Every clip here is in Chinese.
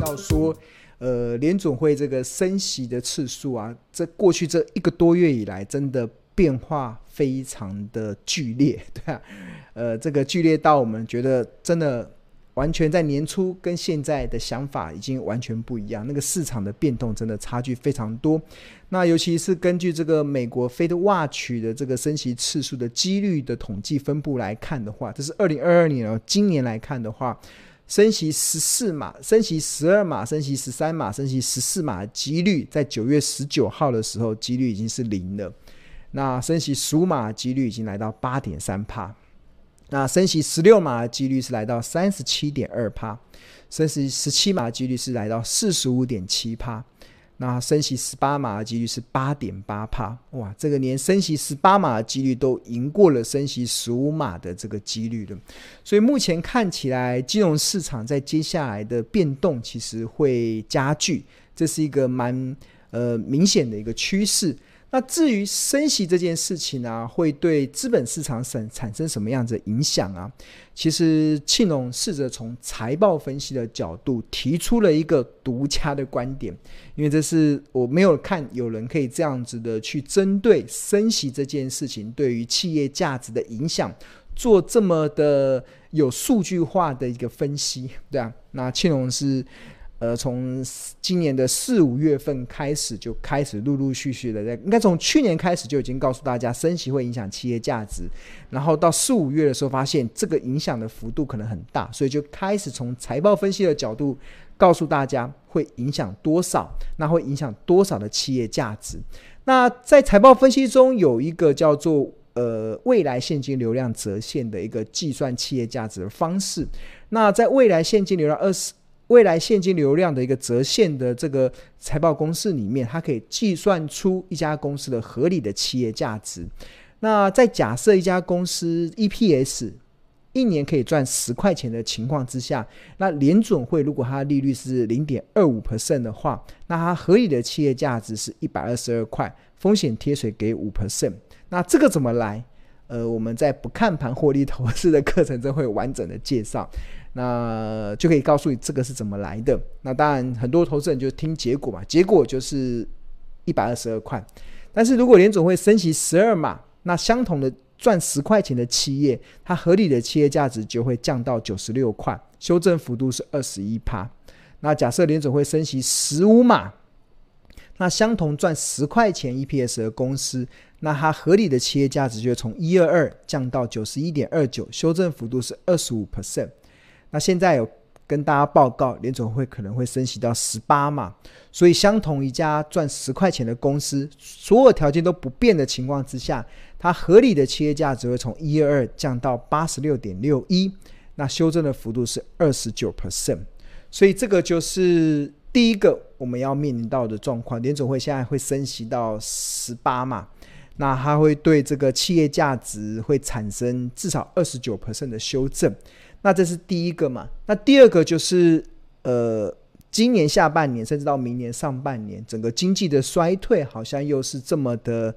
要说，呃，联总会这个升息的次数啊，这过去这一个多月以来，真的变化非常的剧烈，对啊，呃，这个剧烈到我们觉得真的。完全在年初跟现在的想法已经完全不一样，那个市场的变动真的差距非常多。那尤其是根据这个美国 FedWatch 的这个升息次数的几率的统计分布来看的话，这是二零二二年哦，今年来看的话，升息十四码、升息十二码、升息十三码、升息十四码的几率，在九月十九号的时候，几率已经是零了。那升息十五码几率已经来到八点三帕。那升息十六码的几率是来到三十七点二趴，升息十七码的几率是来到四十五点七趴，那升息十八码的几率是八点八趴。哇，这个连升息十八码的几率都赢过了升息十五码的这个几率了。所以目前看起来，金融市场在接下来的变动其实会加剧，这是一个蛮呃明显的一个趋势。那至于升息这件事情呢、会对资本市场产产生什么样子的影响啊？其实庆隆试着从财报分析的角度提出了一个独家的观点，因为这是我没有看有人可以这样子的去针对升息这件事情对于企业价值的影响做这么的有数据化的一个分析，对啊，那庆隆是。呃，从今年的四五月份开始，就开始陆陆续续的在，应该从去年开始就已经告诉大家，升息会影响企业价值。然后到四五月的时候，发现这个影响的幅度可能很大，所以就开始从财报分析的角度告诉大家会影响多少，那会影响多少的企业价值。那在财报分析中有一个叫做呃未来现金流量折现的一个计算企业价值的方式。那在未来现金流量二十。未来现金流量的一个折现的这个财报公式里面，它可以计算出一家公司的合理的企业价值。那在假设一家公司 EPS 一年可以赚十块钱的情况之下，那联准会如果它的利率是零点二五 percent 的话，那它合理的企业价值是一百二十二块，风险贴水给五 percent。那这个怎么来？呃，我们在不看盘获利投资的课程中会有完整的介绍。那就可以告诉你这个是怎么来的。那当然，很多投资人就听结果嘛，结果就是一百二十二块。但是如果联总会升息十二码，那相同的赚十块钱的企业，它合理的企业价值就会降到九十六块，修正幅度是二十一趴。那假设联总会升息十五码，那相同赚十块钱 EPS 的公司，那它合理的企业价值就会从一二二降到九十一点二九，修正幅度是二十五 percent。那现在有跟大家报告，联总会可能会升息到十八嘛，所以相同一家赚十块钱的公司，所有条件都不变的情况之下，它合理的企业价值会从一二二降到八十六点六一，那修正的幅度是二十九 percent，所以这个就是第一个我们要面临到的状况，联总会现在会升息到十八嘛，那它会对这个企业价值会产生至少二十九%的修正。那这是第一个嘛？那第二个就是，呃，今年下半年甚至到明年上半年，整个经济的衰退好像又是这么的，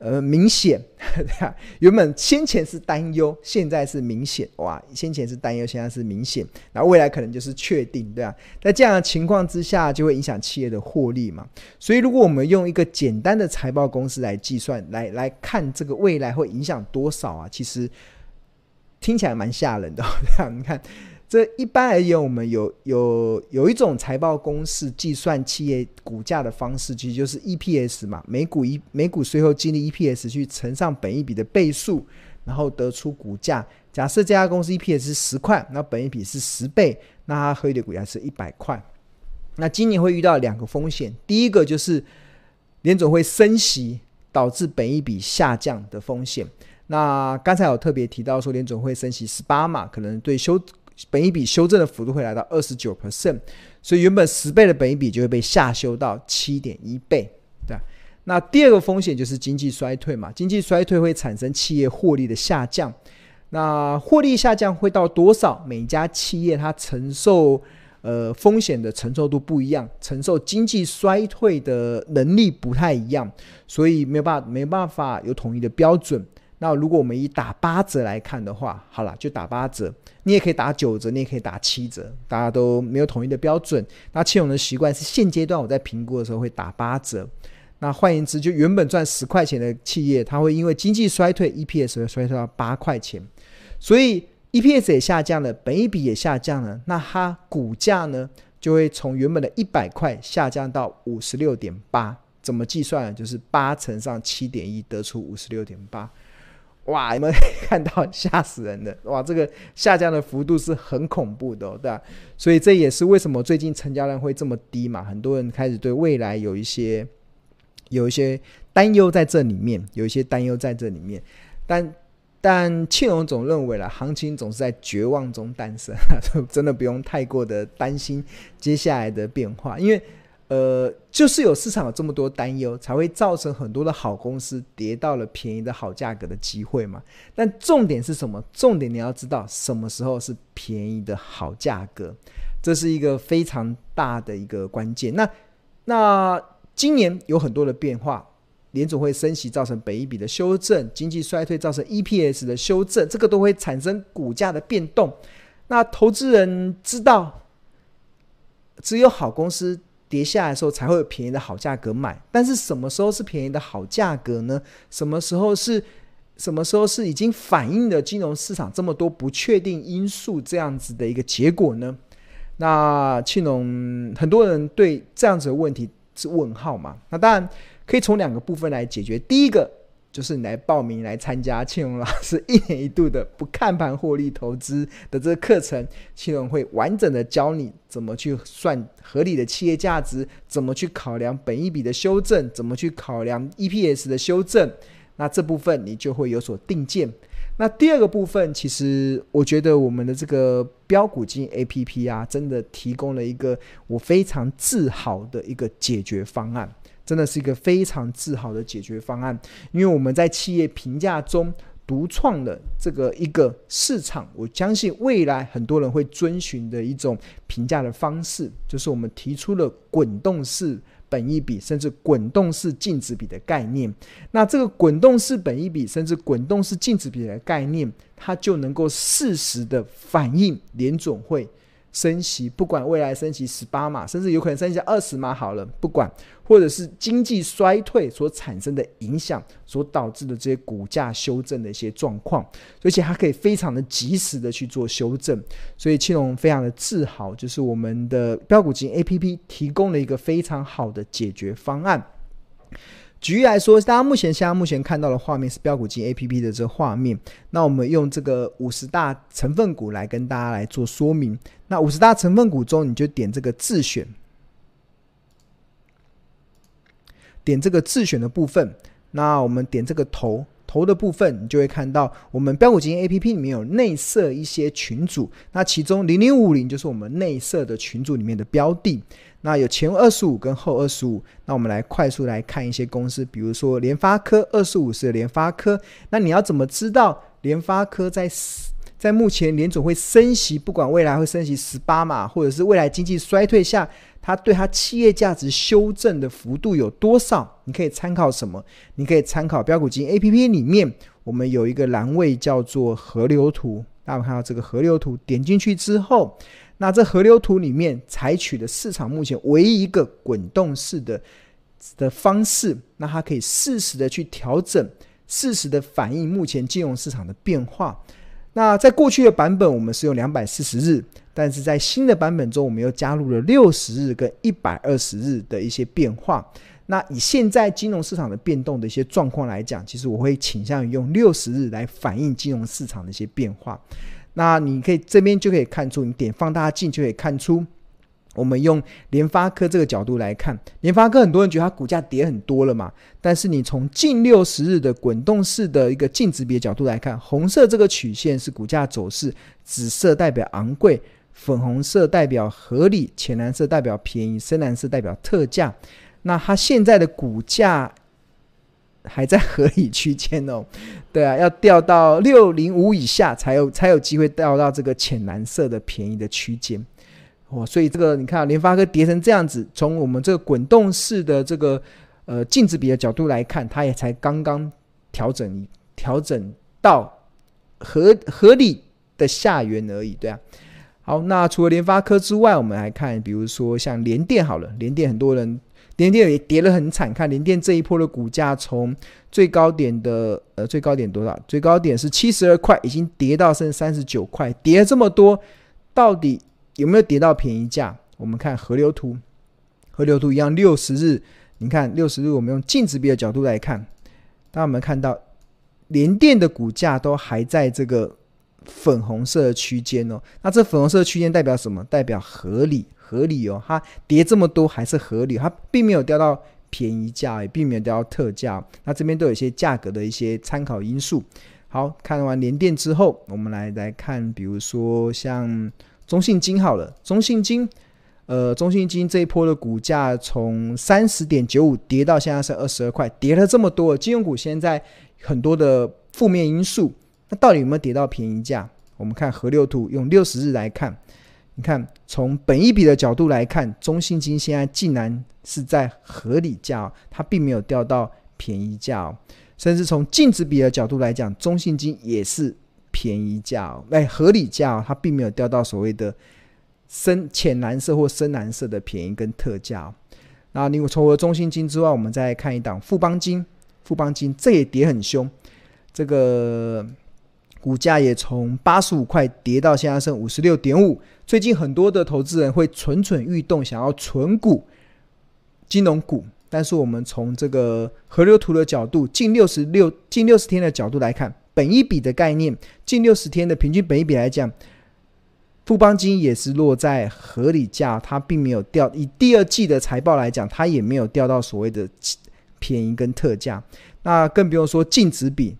呃，明显，对啊？原本先前是担忧，现在是明显，哇！先前是担忧，现在是明显，那未来可能就是确定，对吧？在这样的情况之下，就会影响企业的获利嘛。所以，如果我们用一个简单的财报公式来计算，来来看这个未来会影响多少啊？其实。听起来蛮吓人的，这样 你看，这一般而言，我们有有有一种财报公式计算企业股价的方式，其实就是 EPS 嘛，每股一每股税后净利 EPS 去乘上本一比的倍数，然后得出股价。假设这家公司 EPS 是十块，那本一比是十倍，那它合理的股价是一百块。那今年会遇到两个风险，第一个就是联总会升息导致本一比下降的风险。那刚才有特别提到说，联总会升息十八嘛，可能对修本益比修正的幅度会来到二十九 percent，所以原本十倍的本益比就会被下修到七点一倍，对。那第二个风险就是经济衰退嘛，经济衰退会产生企业获利的下降，那获利下降会到多少？每家企业它承受呃风险的承受度不一样，承受经济衰退的能力不太一样，所以没有办法没办法有统一的标准。那如果我们以打八折来看的话，好了，就打八折。你也可以打九折，你也可以打七折，大家都没有统一的标准。那庆隆的习惯是现阶段我在评估的时候会打八折。那换言之，就原本赚十块钱的企业，它会因为经济衰退，EPS 会衰退到八块钱，所以 EPS 也下降了，本益比也下降了，那它股价呢就会从原本的一百块下降到五十六点八。怎么计算？就是八乘上七点一，得出五十六点八。哇，有没有看到吓死人的？哇，这个下降的幅度是很恐怖的，对吧？所以这也是为什么最近成交量会这么低嘛？很多人开始对未来有一些有一些担忧在这里面，有一些担忧在这里面。但但庆荣总认为了，行情总是在绝望中诞生，真的不用太过的担心接下来的变化，因为。呃，就是有市场有这么多担忧，才会造成很多的好公司跌到了便宜的好价格的机会嘛。但重点是什么？重点你要知道什么时候是便宜的好价格，这是一个非常大的一个关键。那那今年有很多的变化，联总会升息造成本益比的修正，经济衰退造成 EPS 的修正，这个都会产生股价的变动。那投资人知道，只有好公司。跌下来的时候才会有便宜的好价格买，但是什么时候是便宜的好价格呢？什么时候是什么时候是已经反映了金融市场这么多不确定因素这样子的一个结果呢？那庆龙很多人对这样子的问题是问号嘛？那当然可以从两个部分来解决，第一个。就是你来报名来参加庆隆老师一年一度的不看盘获利投资的这个课程，庆隆会完整的教你怎么去算合理的企业价值，怎么去考量本一笔的修正，怎么去考量 EPS 的修正。那这部分你就会有所定见。那第二个部分，其实我觉得我们的这个标股金 APP 啊，真的提供了一个我非常自豪的一个解决方案。真的是一个非常自豪的解决方案，因为我们在企业评价中独创了这个一个市场，我相信未来很多人会遵循的一种评价的方式，就是我们提出了滚动式本益比，甚至滚动式净值比的概念。那这个滚动式本益比，甚至滚动式净值比的概念，它就能够适时的反映联总会。升息，不管未来升息十八码，甚至有可能升息二十码好了，不管，或者是经济衰退所产生的影响，所导致的这些股价修正的一些状况，而且它可以非常的及时的去做修正，所以青龙非常的自豪，就是我们的标股金 APP 提供了一个非常好的解决方案。举例来说，大家目前现在目前看到的画面是标股金 APP 的这个画面。那我们用这个五十大成分股来跟大家来做说明。那五十大成分股中，你就点这个自选，点这个自选的部分。那我们点这个头。头的部分，你就会看到我们标股金 A P P 里面有内设一些群组，那其中零零五零就是我们内设的群组里面的标的，那有前二十五跟后二十五，那我们来快速来看一些公司，比如说联发科二十五是联发科，那你要怎么知道联发科在在目前联总会升息，不管未来会升息十八码，或者是未来经济衰退下，它对它企业价值修正的幅度有多少？你可以参考什么？你可以参考标股金 APP 里面，我们有一个栏位叫做河流图。大家看到这个河流图，点进去之后，那这河流图里面采取的市场目前唯一一个滚动式的的方式，那它可以适时的去调整，适时的反映目前金融市场的变化。那在过去的版本，我们是用两百四十日，但是在新的版本中，我们又加入了六十日跟一百二十日的一些变化。那以现在金融市场的变动的一些状况来讲，其实我会倾向于用六十日来反映金融市场的一些变化。那你可以这边就可以看出，你点放大镜就可以看出。我们用联发科这个角度来看，联发科很多人觉得它股价跌很多了嘛，但是你从近六十日的滚动式的一个净值比角度来看，红色这个曲线是股价走势，紫色代表昂贵，粉红色代表合理，浅蓝色代表便宜，深蓝色代表特价。那它现在的股价还在合理区间哦，对啊，要掉到六零五以下才有才有机会掉到这个浅蓝色的便宜的区间。哦，所以这个你看联发科跌成这样子，从我们这个滚动式的这个呃净值比的角度来看，它也才刚刚调整调整到合合理的下缘而已，对啊。好，那除了联发科之外，我们来看，比如说像联电好了，联电很多人联电也跌得很惨，看联电这一波的股价从最高点的呃最高点多少？最高点是七十二块，已经跌到剩三十九块，跌了这么多，到底有没有跌到便宜价？我们看河流图，河流图一样六十日，你看六十日，我们用净值比的角度来看，当我们看到联电的股价都还在这个粉红色区间哦，那这粉红色区间代表什么？代表合理，合理哦，它跌这么多还是合理，它并没有掉到。便宜价也并没有掉到特价，那这边都有一些价格的一些参考因素。好，看完联电之后，我们来来看，比如说像中信金好了，中信金，呃，中信金这一波的股价从三十点九五跌到现在是二十二块，跌了这么多，金融股现在很多的负面因素，那到底有没有跌到便宜价？我们看河流图，用六十日来看。你看，从本益比的角度来看，中信金现在竟然是在合理价，它并没有掉到便宜价。甚至从净值比的角度来讲，中信金也是便宜价，哎，合理价，它并没有掉到所谓的深浅蓝色或深蓝色的便宜跟特价。那你除了中信金之外，我们再来看一档富邦金，富邦金这也跌很凶，这个。股价也从八十五块跌到现在剩五十六点五。最近很多的投资人会蠢蠢欲动，想要存股金融股。但是我们从这个河流图的角度，近六十六近六十天的角度来看，本一比的概念，近六十天的平均本一比来讲，富邦金也是落在合理价，它并没有掉。以第二季的财报来讲，它也没有掉到所谓的便宜跟特价。那更不用说净值比。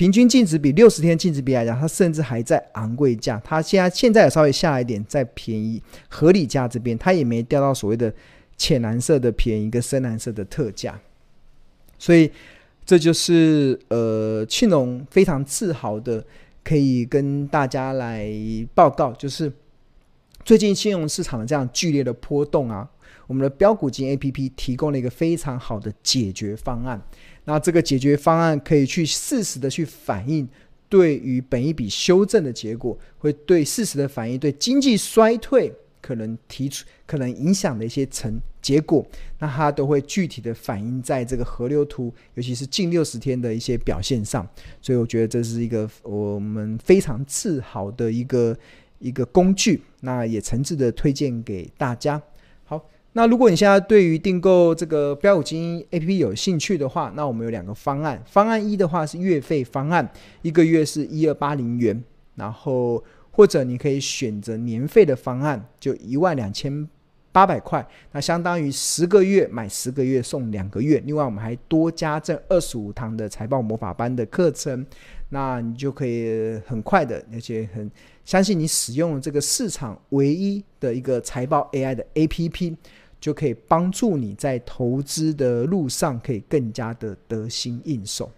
平均净值比六十天净值比来讲，它甚至还在昂贵价。它现在现在稍微下来一点，在便宜合理价这边，它也没掉到所谓的浅蓝色的便宜跟深蓝色的特价。所以这就是呃庆隆非常自豪的，可以跟大家来报告，就是最近金融市场的这样剧烈的波动啊，我们的标股金 APP 提供了一个非常好的解决方案。那这个解决方案可以去适时的去反映对于本一笔修正的结果，会对适时的反映对经济衰退可能提出可能影响的一些成结果，那它都会具体的反映在这个河流图，尤其是近六十天的一些表现上。所以我觉得这是一个我们非常自豪的一个一个工具，那也诚挚的推荐给大家。那如果你现在对于订购这个标股金 APP 有兴趣的话，那我们有两个方案。方案一的话是月费方案，一个月是一二八零元，然后或者你可以选择年费的方案，就一万两千八百块，那相当于十个月买十个月送两个月。另外我们还多加这二十五堂的财报魔法班的课程，那你就可以很快的，而且很相信你使用这个市场唯一的一个财报 AI 的 APP。就可以帮助你在投资的路上可以更加的得心应手。